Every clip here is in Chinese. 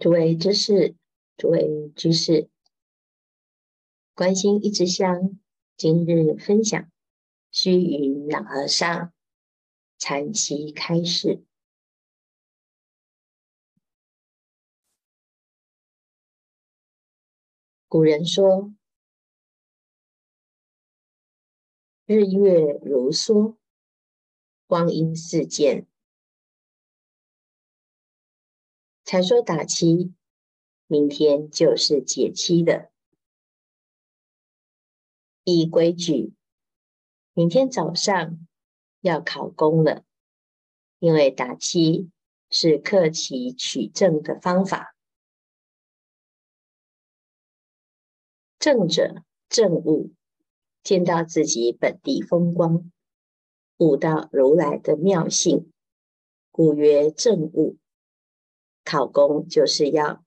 诸位知识，诸位居士，关心一枝香，今日分享须臾老和尚禅期开示。古人说：“日月如梭，光阴似箭。”才说打七，明天就是解七的。依规矩，明天早上要考公了，因为打七是克期取正的方法。正者正悟，见到自己本地风光，悟到如来的妙性，故曰正悟。考公就是要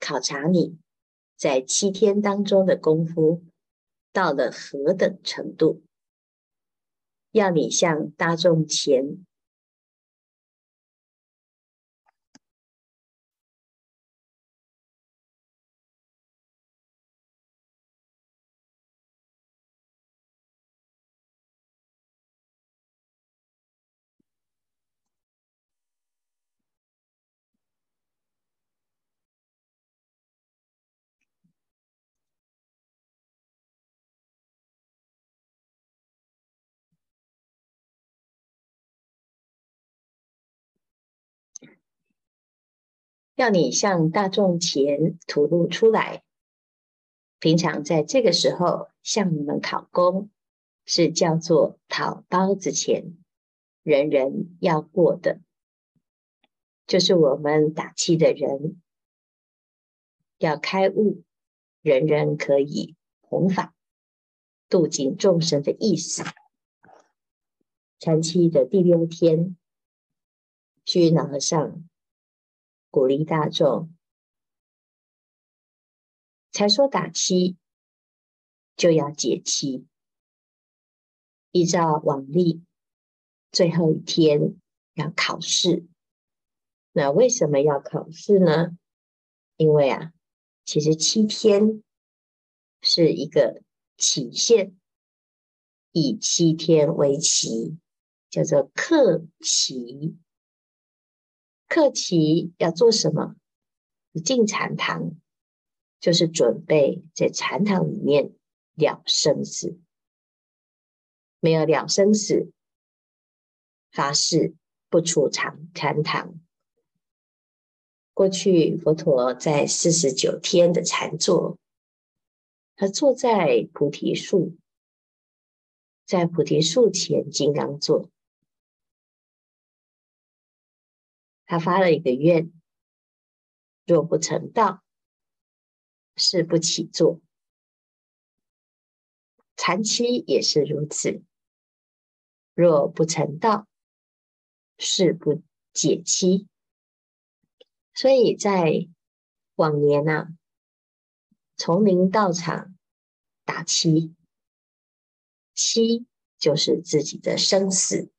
考察你在七天当中的功夫到了何等程度，要你向大众前。要你向大众前吐露出来。平常在这个时候向你们讨公，是叫做讨包子钱，人人要过的，就是我们打七的人要开悟，人人可以弘法度尽众生的意思。禅期的第六天，虚云老和尚。鼓励大众，才说打七就要解七。依照往例，最后一天要考试。那为什么要考试呢？因为啊，其实七天是一个期限，以七天为期，叫做克期。克期要做什么？进禅堂，就是准备在禅堂里面了生死。没有了生死，发誓不出禅禅堂。过去佛陀在四十九天的禅坐，他坐在菩提树，在菩提树前金刚座。他发了一个愿：若不成道，誓不起坐。禅期也是如此，若不成道，誓不解七。所以在往年呢、啊，丛林道场打七，七就是自己的生死，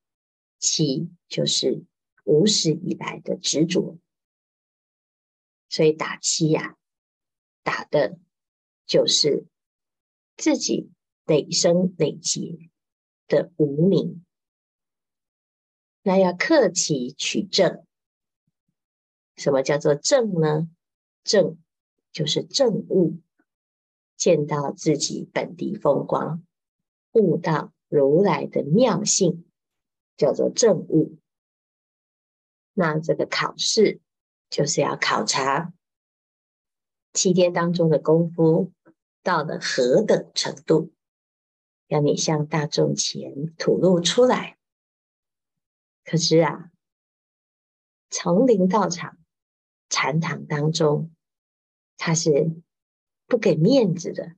七就是。无始以来的执着，所以打七呀、打的就是自己累生累劫的无明。那要克己取正，什么叫做正呢？正就是正悟，见到自己本地风光，悟到如来的妙性，叫做正悟。那这个考试就是要考察七天当中的功夫到了何等程度，要你向大众前吐露出来。可是啊，丛林道场、禅堂当中，他是不给面子的，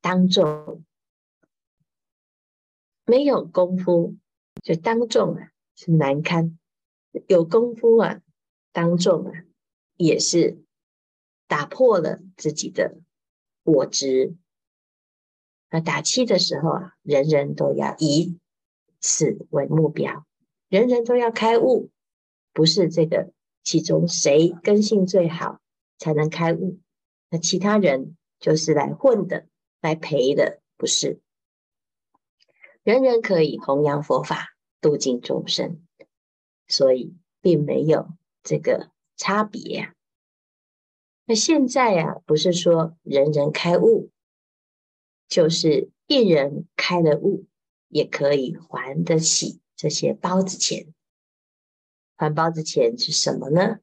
当众没有功夫，就当众啊是难堪。有功夫啊，当众啊，也是打破了自己的我执。那打气的时候啊，人人都要以此为目标，人人都要开悟，不是这个其中谁根性最好，才能开悟，那其他人就是来混的，来陪的，不是？人人可以弘扬佛法，度尽众生，所以并没有这个差别呀。那现在呀，不是说人人开悟，就是一人开了悟，也可以还得起这些包子钱。还包子钱是什么呢？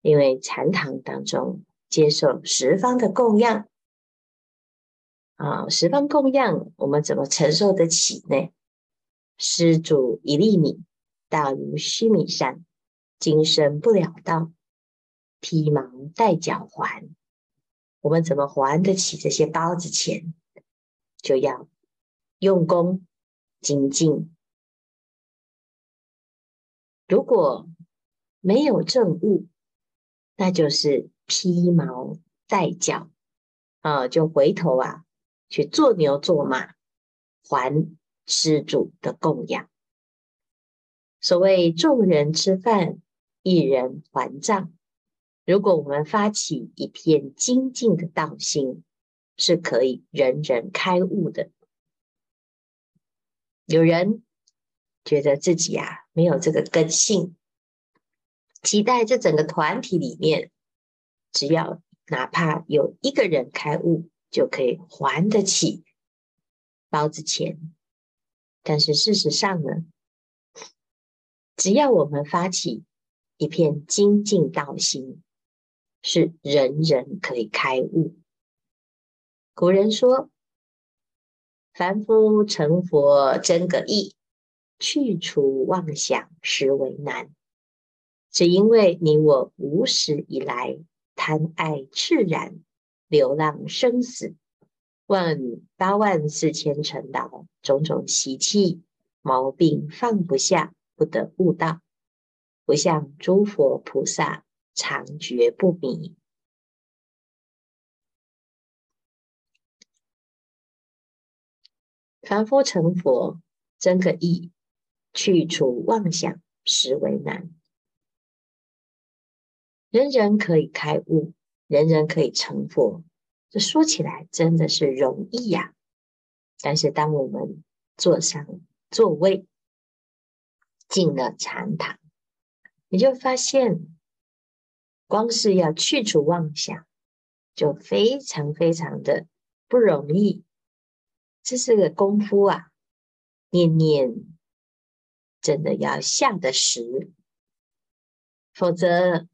因为禅堂当中接受十方的供养。啊，十方供养，我们怎么承受得起呢？施主一粒米，大如须弥山，今生不了道，披毛戴脚还。我们怎么还得起这些包子钱？就要用功精进。如果没有证悟，那就是披毛戴脚啊，就回头啊。去做牛做马，还施主的供养。所谓众人吃饭，一人还账。如果我们发起一片精进的道心，是可以人人开悟的。有人觉得自己啊没有这个根性，期待这整个团体里面，只要哪怕有一个人开悟。就可以还得起包子钱，但是事实上呢，只要我们发起一片精进道心，是人人可以开悟。古人说：“凡夫成佛真个易，去除妄想实为难。”只因为你我无始以来贪爱炽然。流浪生死，万八万四千尘劳，种种习气毛病放不下，不得悟道，不像诸佛菩萨常觉不迷。凡夫成佛真个易，去除妄想实为难。人人可以开悟。人人可以成佛，这说起来真的是容易呀、但是当我们坐上座位，进了禅堂，你就发现，光是要去除妄想，就非常非常的不容易。这是个功夫啊，念念真的要下得实，否则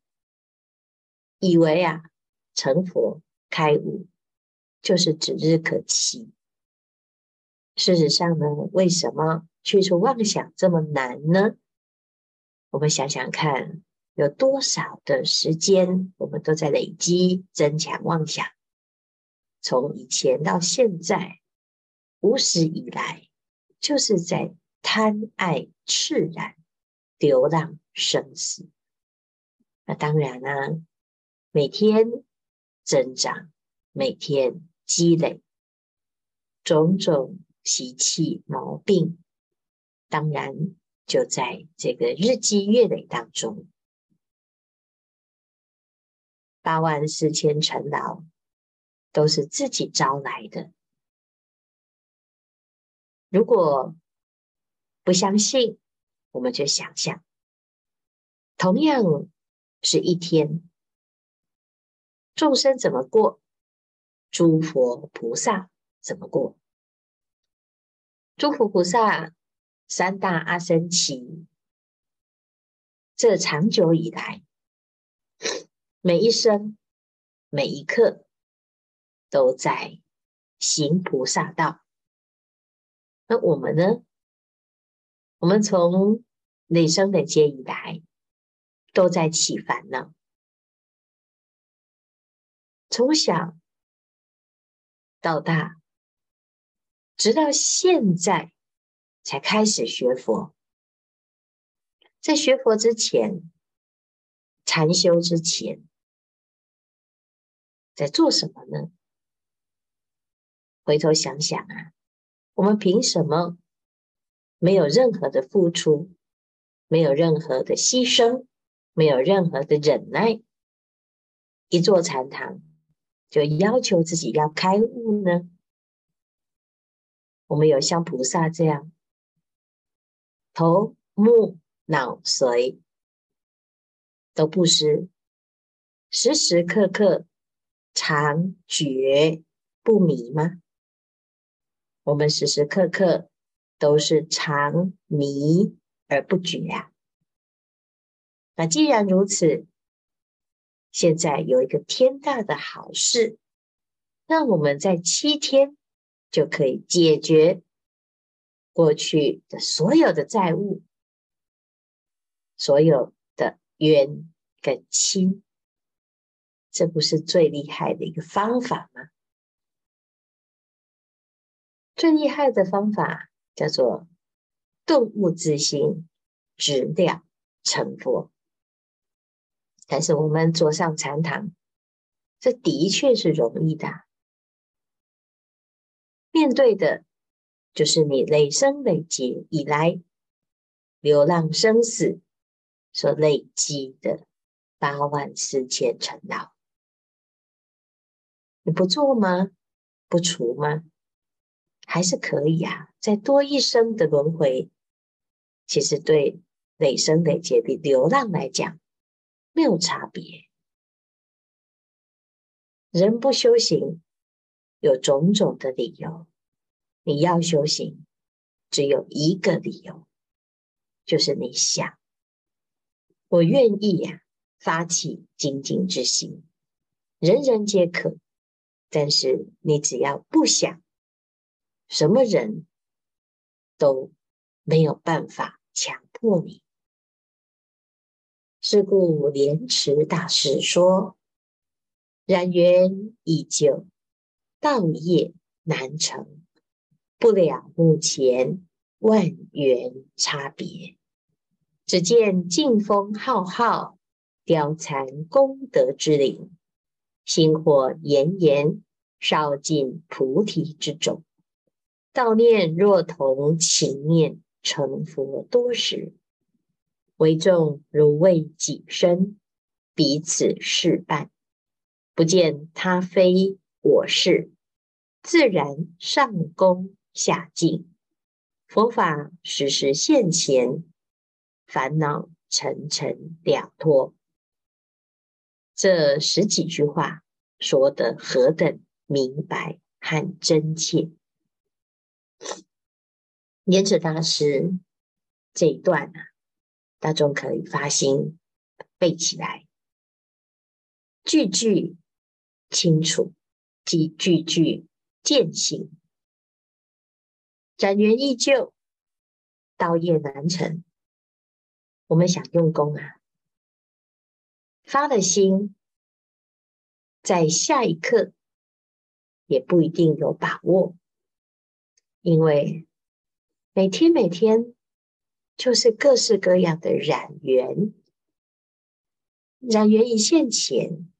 以为啊。成佛开悟就是指日可期。事实上呢，为什么去除妄想这么难呢？我们想想看，有多少的时间我们都在累积增强妄想？从以前到现在，无始以来，就是在贪爱炽然，流浪生死。那当然呢、啊，每天。增长，每天积累种种习气毛病，当然就在这个日积月累当中，八万四千尘劳都是自己招来的。如果不相信，我们就想想，同样是一天。众生怎么过？诸佛菩萨怎么过？诸佛菩萨三大阿僧祇，这长久以来，每一生每一刻都在行菩萨道。那我们呢？我们从累生累劫以来，都在起烦恼。从小到大，直到现在才开始学佛。在学佛之前，禅修之前，在做什么呢？回头想想啊，我们凭什么没有任何的付出，没有任何的牺牲，没有任何的忍耐？一座禅堂就要求自己要开悟呢？我们有像菩萨这样头目脑髓都不失，时时刻刻常觉不迷吗？我们时时刻刻都是常迷而不觉啊。那既然如此，现在有一个天大的好事，那我们在七天就可以解决过去的所有的债务，所有的冤跟亲，这不是最厉害的一个方法吗？最厉害的方法叫做顿悟自心，直了成佛。但是我们坐上禅堂，这的确是容易的。面对的，就是你累生累劫以来流浪生死所累积的八万四千尘劳。你不做吗？不除吗？还是可以啊。再多一生的轮回，其实对累生累劫的流浪来讲，没有差别。人不修行，有种种的理由。你要修行，只有一个理由，就是你想，我愿意呀、啊，发起精进之心，人人皆可。但是你只要不想，什么人都没有办法强迫你。是故莲池大师说：“染缘已久，道业难成，不了目前万缘差别。只见劲风浩浩，凋残功德之林；星火炎炎，烧尽菩提之种。道念若同情念，成佛多时。”为众如为己身，彼此事伴，不见他非我事，自然上功下敬。佛法时时现前，烦恼层层了脱。这十几句话说的何等明白和真切！莲池大师这一段啊。大众可以发心背起来，句句清楚，即句句践行。染缘依旧，道业难成。我们想用功啊，发了心，在下一刻也不一定有把握，因为每天每天。就是各式各样的染缘，染缘一现前，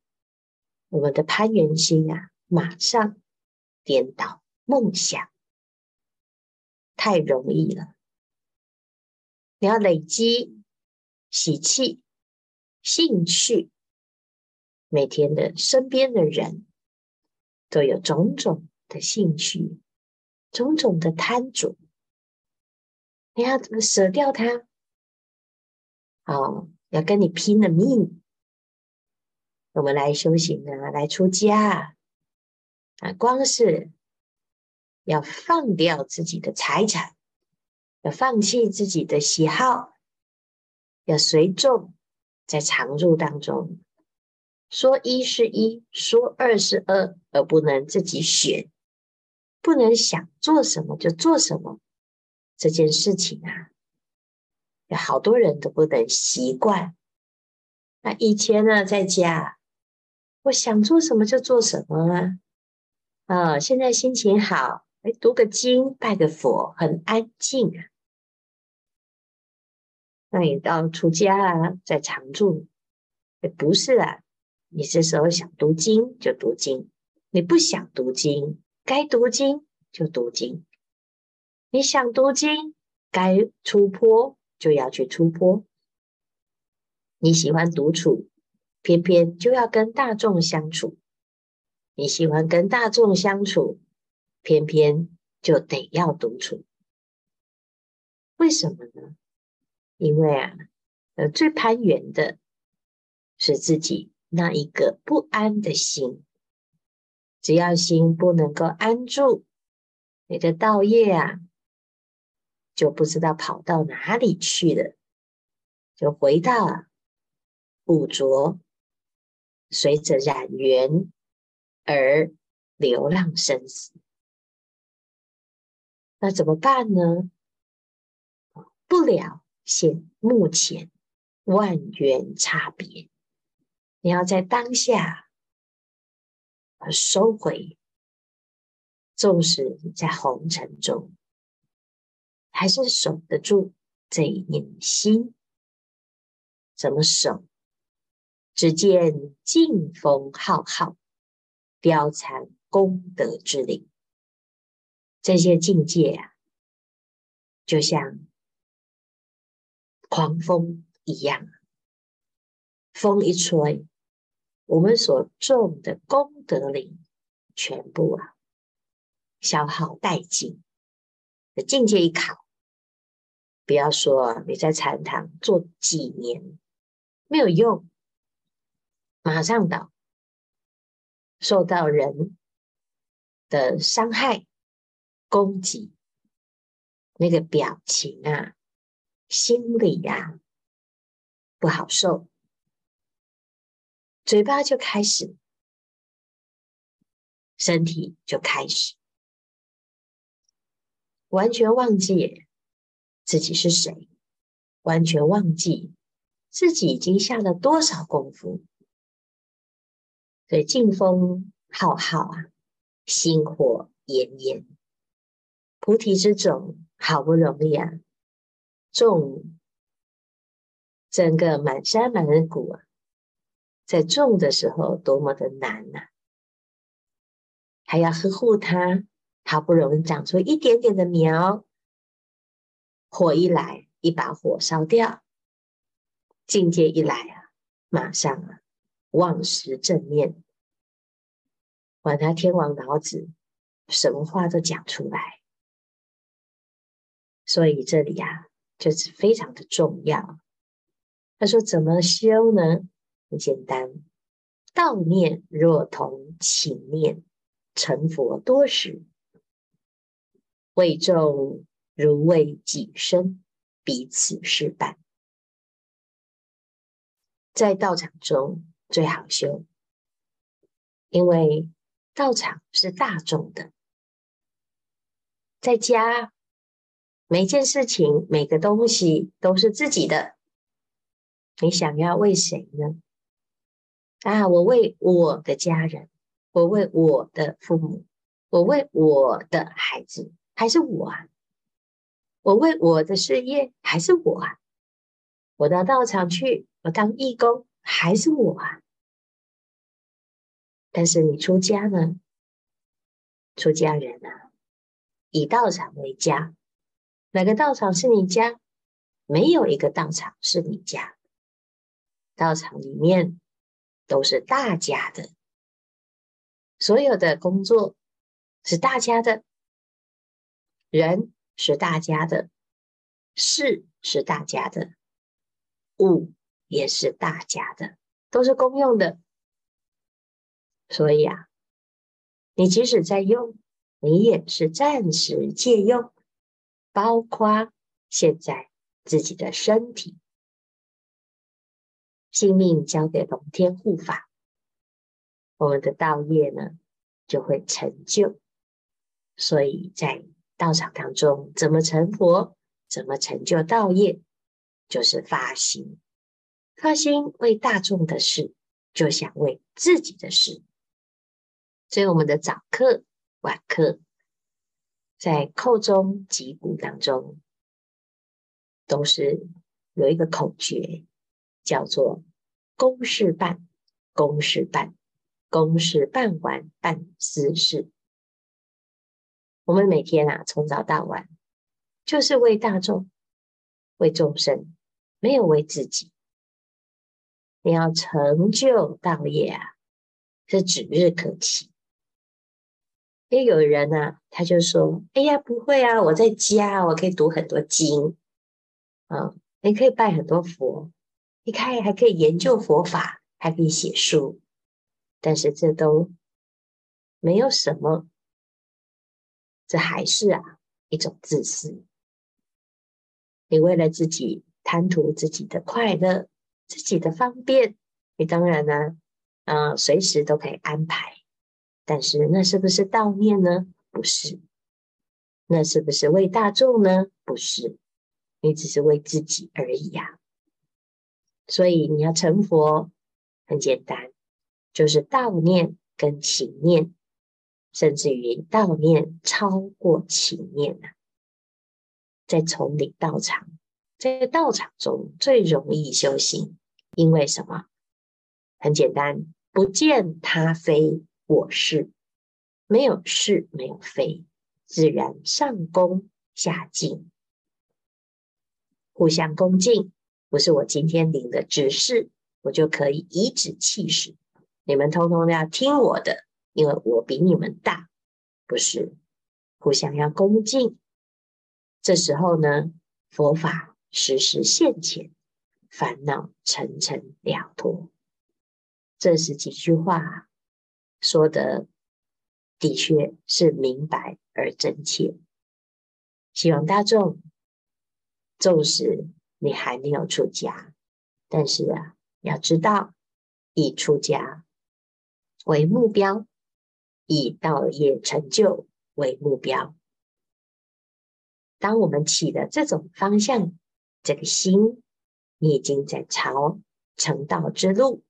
我们的攀缘心啊，马上颠倒梦想，太容易了。你要累积喜气、兴趣，每天的身边的人都有种种的兴趣，种种的贪着。你要怎么舍掉它？哦，要跟你拼了命！我们来修行啊，来出家啊，光是要放掉自己的财产，要放弃自己的喜好，要随众在常住当中说一是一，说二是二，而不能自己选，不能想做什么就做什么。这件事情啊，有好多人都不能习惯。那以前呢，在家，我想做什么就做什么啊。啊，现在心情好，哎，读个经，拜个佛，很安静啊。那你到出家啊，在常住，也不是啊。你这时候想读经就读经，你不想读经，该读经就读经。你想读经，该出坡就要去出坡。你喜欢独处，偏偏就要跟大众相处。你喜欢跟大众相处，偏偏就得要独处。为什么呢？因为啊，呃，最攀缘的是自己那一个不安的心。只要心不能够安住，你的道业啊，就不知道跑到哪里去了，就回到五浊，随着染缘而流浪生死。那怎么办呢？不了现目前万缘差别，你要在当下而收回。纵使在红尘中，还是守得住这一念心。怎么守？只见劲风浩浩，凋残功德之林。这些境界啊，就像。狂风一样，风一吹，我们所种的功德林全部啊消耗殆尽。境界一考，不要说你在禅堂做几年没有用，马上倒，受到人的伤害、攻击，那个表情啊。心里呀、啊、不好受，嘴巴就开始，身体就开始，完全忘记自己是谁，完全忘记自己已经下了多少功夫。所以劲风浩浩啊，星火炎炎，菩提之种好不容易啊。种整个满山满谷啊，在种的时候多么的难呐、啊！还要呵护它，好不容易长出一点点的苗，火一来，一把火烧掉；境界一来啊，马上啊，忘失正念，管他天王老子什么话都讲出来。所以这里呀、啊。就是非常的重要。他说：“怎么修呢？很简单，道念若同情念，成佛多时。为众如为己身，彼此是伴。在道场中最好修，因为道场是大众的，在家。”每件事情、每个东西都是自己的，你想要为谁呢？啊，我为我的家人，我为我的父母，我为我的孩子，还是我啊？我为我的事业，还是我啊？我到道场去，我当义工，还是我啊？但是你出家呢？出家人啊，以道场为家。哪个道场是你家？没有一个道场是你家。道场里面都是大家的，所有的工作是大家的，人是大家的，事是大家的，物也是大家的，都是公用的。所以啊，你即使在用，你也是暂时借用。包括现在自己的身体、性命交给龙天护法，我们的道业呢就会成就。所以在道场当中，怎么成佛，怎么成就道业，就是发心，发心为大众的事，就想为自己的事。所以我们的早课、晚课。在扣中击鼓当中，都是有一个口诀，叫做“公事办，公事办，公事办完办私事”。我们每天啊，从早到晚，就是为大众、为众生，没有为自己。你要成就道业啊，是指日可期。也有人呢、啊，他就说：“哎呀，不会啊，我在家我可以读很多经啊，你可以拜很多佛，你看还可以研究佛法，还可以写书，但是这都没有什么，这还是啊一种自私。你为了自己贪图自己的快乐、自己的方便，你当然呢，啊，随时都可以安排。”但是那是不是道念呢？不是。那是不是为大众呢？不是。你只是为自己而已呀、所以你要成佛，很简单，就是道念跟情念，甚至于道念超过情念呢。在丛林道场，在道场中最容易修行，因为什么？很简单，不见他非。我是没有是，没有非，自然上恭下敬，互相恭敬。不是我今天领的指示，我就可以颐指气使，你们通通要听我的，因为我比你们大。不是，互相要恭敬。这时候呢，佛法时时现前，烦恼层层了脱。这是几句话。说的的确是明白而真切，希望大众，纵使你还没有出家，但是啊，要知道以出家为目标，以道业成就为目标。当我们起的这种方向，这个心，你已经在朝成道之路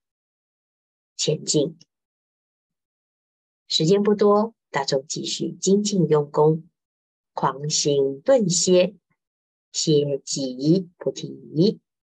前进。时间不多，大众继续精进用功，狂行顿歇，歇即菩提。